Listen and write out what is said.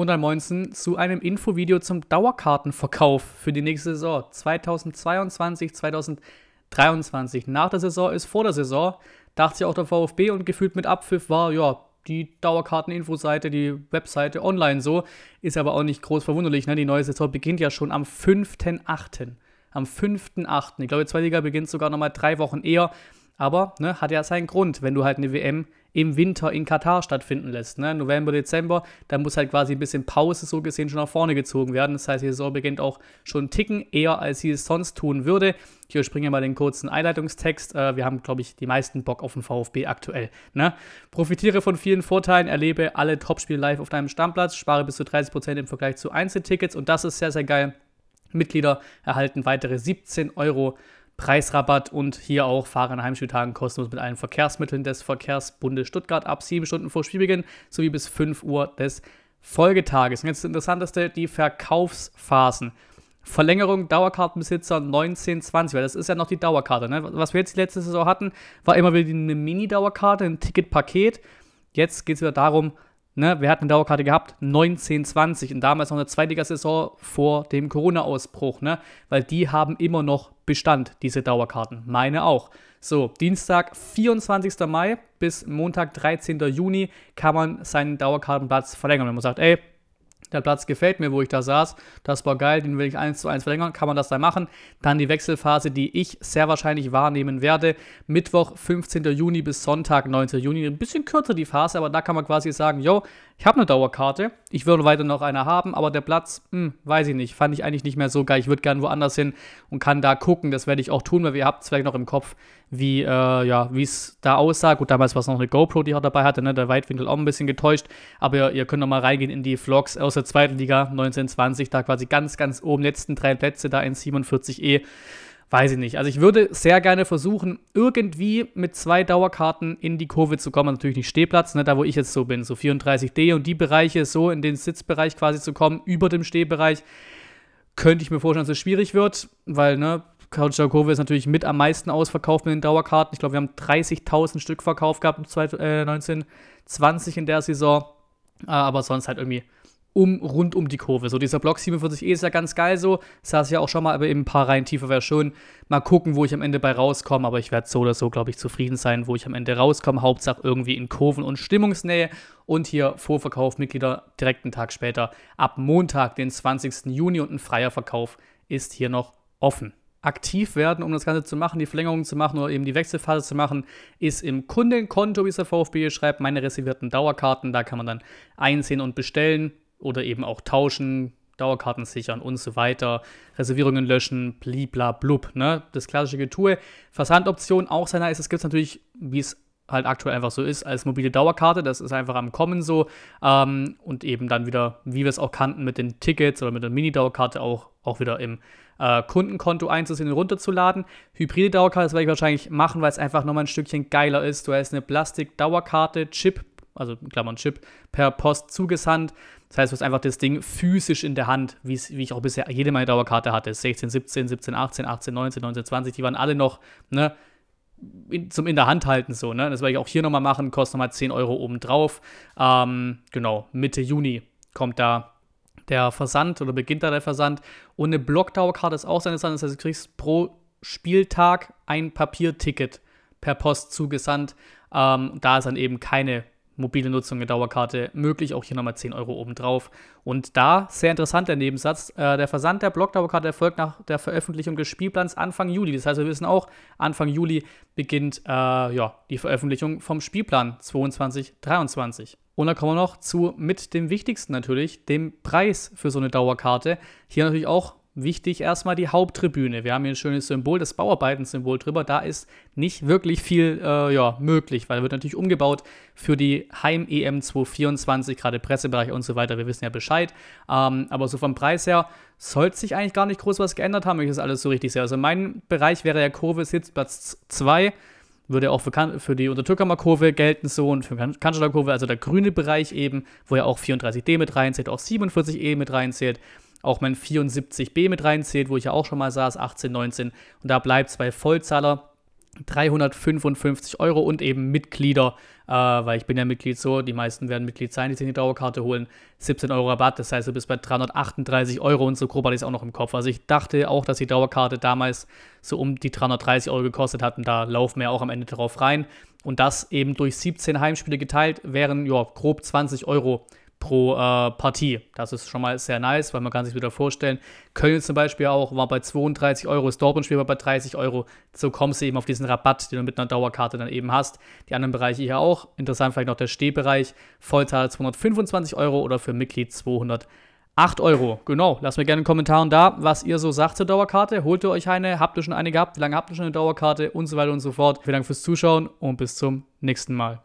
und ein Moinsen zu einem Infovideo zum Dauerkartenverkauf für die nächste Saison 2022, 2023. Nach der Saison ist vor der Saison, dachte sich auch der VfB und gefühlt mit Abpfiff war, ja, die Dauerkarten-Infoseite, die Webseite online so. Ist aber auch nicht groß verwunderlich, ne? Die neue Saison beginnt ja schon am 5.8. Am 5.8. Ich glaube, die zweite Liga beginnt sogar nochmal drei Wochen eher. Aber ne, hat ja seinen Grund, wenn du halt eine WM im Winter in Katar stattfinden lässt. Ne? November, Dezember, da muss halt quasi ein bisschen Pause so gesehen schon nach vorne gezogen werden. Das heißt, die Saison beginnt auch schon einen Ticken eher, als sie es sonst tun würde. Ich überspringe mal den kurzen Einleitungstext. Äh, wir haben, glaube ich, die meisten Bock auf den VfB aktuell. Ne? Profitiere von vielen Vorteilen, erlebe alle Topspiele live auf deinem Stammplatz, spare bis zu 30% im Vergleich zu Einzeltickets und das ist sehr, sehr geil. Mitglieder erhalten weitere 17 Euro Preisrabatt und hier auch Fahrer an Heimspieltagen kostenlos mit allen Verkehrsmitteln des Verkehrsbundes Stuttgart ab sieben Stunden vor Spielbeginn sowie bis 5 Uhr des Folgetages. Und jetzt das Interessanteste, die Verkaufsphasen. Verlängerung Dauerkartenbesitzer 1920, weil das ist ja noch die Dauerkarte. Ne? Was wir jetzt die letzte Saison hatten, war immer wieder eine Mini-Dauerkarte, ein Ticketpaket. Jetzt geht es wieder darum, Ne, wer hat eine Dauerkarte gehabt? 1920 und damals noch eine Zweitligasaison vor dem Corona-Ausbruch, ne? Weil die haben immer noch Bestand, diese Dauerkarten. Meine auch. So, Dienstag, 24. Mai bis Montag, 13. Juni kann man seinen Dauerkartenplatz verlängern. Wenn man sagt, ey, der Platz gefällt mir, wo ich da saß, das war geil, den will ich eins zu eins verlängern, kann man das da machen. Dann die Wechselphase, die ich sehr wahrscheinlich wahrnehmen werde, Mittwoch, 15. Juni bis Sonntag, 19. Juni, ein bisschen kürzer die Phase, aber da kann man quasi sagen, yo, ich habe eine Dauerkarte, ich würde weiter noch eine haben, aber der Platz, hm, weiß ich nicht, fand ich eigentlich nicht mehr so geil. Ich würde gerne woanders hin und kann da gucken. Das werde ich auch tun, weil ihr habt es vielleicht noch im Kopf, wie äh, ja, es da aussah. Gut, damals war es noch eine GoPro, die er dabei hatte, ne? der Weitwinkel auch ein bisschen getäuscht. Aber ihr, ihr könnt noch mal reingehen in die Vlogs aus der zweiten Liga 1920, da quasi ganz, ganz oben, letzten drei Plätze, da in 47E. Weiß ich nicht. Also ich würde sehr gerne versuchen, irgendwie mit zwei Dauerkarten in die Kurve zu kommen. Natürlich nicht Stehplatz, ne, da wo ich jetzt so bin, so 34D und die Bereiche so in den Sitzbereich quasi zu kommen, über dem Stehbereich, könnte ich mir vorstellen, dass es schwierig wird, weil, ne, Couch Kurve ist natürlich mit am meisten ausverkauft mit den Dauerkarten. Ich glaube, wir haben 30.000 Stück verkauft gehabt 1920 in der Saison. Äh, aber sonst halt irgendwie um, rund um die Kurve. So dieser Block 47e ist ja ganz geil so. Saß ja auch schon mal, aber eben ein paar Reihen tiefer wäre schön. Mal gucken, wo ich am Ende bei rauskomme. Aber ich werde so oder so, glaube ich, zufrieden sein, wo ich am Ende rauskomme. Hauptsache irgendwie in Kurven und Stimmungsnähe. Und hier Vorverkauf Mitglieder direkt einen Tag später. Ab Montag, den 20. Juni und ein freier Verkauf ist hier noch offen aktiv werden, um das Ganze zu machen, die Verlängerung zu machen oder eben die Wechselphase zu machen, ist im Kundenkonto, wie es der VfB schreibt, meine reservierten Dauerkarten. Da kann man dann einsehen und bestellen oder eben auch tauschen, Dauerkarten sichern und so weiter, Reservierungen löschen, blibla blub, ne? Das klassische Getue. Versandoption auch sehr nice. Es gibt natürlich, wie es halt aktuell einfach so ist, als mobile Dauerkarte. Das ist einfach am Kommen so. Ähm, und eben dann wieder, wie wir es auch kannten, mit den Tickets oder mit der Mini-Dauerkarte auch, auch wieder im äh, Kundenkonto einzusehen und runterzuladen. Hybride Dauerkarte, das werde ich wahrscheinlich machen, weil es einfach nochmal ein Stückchen geiler ist. Du hast eine Plastik-Dauerkarte, Chip, also Klammern Chip, per Post zugesandt. Das heißt, du hast einfach das Ding physisch in der Hand, wie ich auch bisher jede meine Dauerkarte hatte. 16, 17, 17, 18, 18, 19, 19, 20, die waren alle noch, ne, in, zum in der Hand halten so, ne? Das werde ich auch hier nochmal machen, kostet nochmal 10 Euro obendrauf. Ähm, genau, Mitte Juni kommt da der Versand oder beginnt da der Versand. Und eine Blockdauerkarte ist auch sehr interessant. Das heißt, du kriegst pro Spieltag ein Papierticket per Post zugesandt. Ähm, da ist dann eben keine mobile Nutzung der Dauerkarte möglich. Auch hier nochmal 10 Euro obendrauf. Und da, sehr interessant der Nebensatz, äh, der Versand der Blockdauerkarte erfolgt nach der Veröffentlichung des Spielplans Anfang Juli. Das heißt, wir wissen auch, Anfang Juli beginnt äh, ja, die Veröffentlichung vom Spielplan 22-23. Und dann kommen wir noch zu mit dem Wichtigsten natürlich, dem Preis für so eine Dauerkarte. Hier natürlich auch wichtig erstmal die Haupttribüne. Wir haben hier ein schönes Symbol, das Bauarbeiten-Symbol drüber. Da ist nicht wirklich viel äh, ja, möglich, weil wird natürlich umgebaut für die Heim-EM 224, gerade Pressebereich und so weiter. Wir wissen ja Bescheid. Ähm, aber so vom Preis her sollte sich eigentlich gar nicht groß was geändert haben, wenn ich das alles so richtig sehe. Also mein Bereich wäre ja Kurve Sitzplatz 2 würde auch für, für die Untertürkamer Kurve gelten so und für Kanzler Kurve, also der grüne Bereich eben, wo ja auch 34D mit reinzählt, auch 47E mit reinzählt auch mein 74b mit reinzählt, wo ich ja auch schon mal saß, 18, 19. Und da bleibt es bei Vollzahler 355 Euro und eben Mitglieder, äh, weil ich bin ja Mitglied so, die meisten werden Mitglied sein, die sich die Dauerkarte holen, 17 Euro Rabatt, das heißt, du bist bei 338 Euro und so grob hatte ich es auch noch im Kopf. Also ich dachte auch, dass die Dauerkarte damals so um die 330 Euro gekostet hat und da laufen wir auch am Ende drauf rein. Und das eben durch 17 Heimspiele geteilt wären ja grob 20 Euro pro äh, Partie. Das ist schon mal sehr nice, weil man kann sich wieder vorstellen, Köln zum Beispiel auch war bei 32 Euro, das Dortmund-Spiel war bei 30 Euro. So kommst du eben auf diesen Rabatt, den du mit einer Dauerkarte dann eben hast. Die anderen Bereiche hier auch. Interessant vielleicht noch der Stehbereich. Vollzahl 225 Euro oder für Mitglied 208 Euro. Genau, lasst mir gerne in den Kommentaren da, was ihr so sagt zur Dauerkarte. Holt ihr euch eine? Habt ihr schon eine gehabt? Wie lange habt ihr schon eine Dauerkarte? Und so weiter und so fort. Vielen Dank fürs Zuschauen und bis zum nächsten Mal.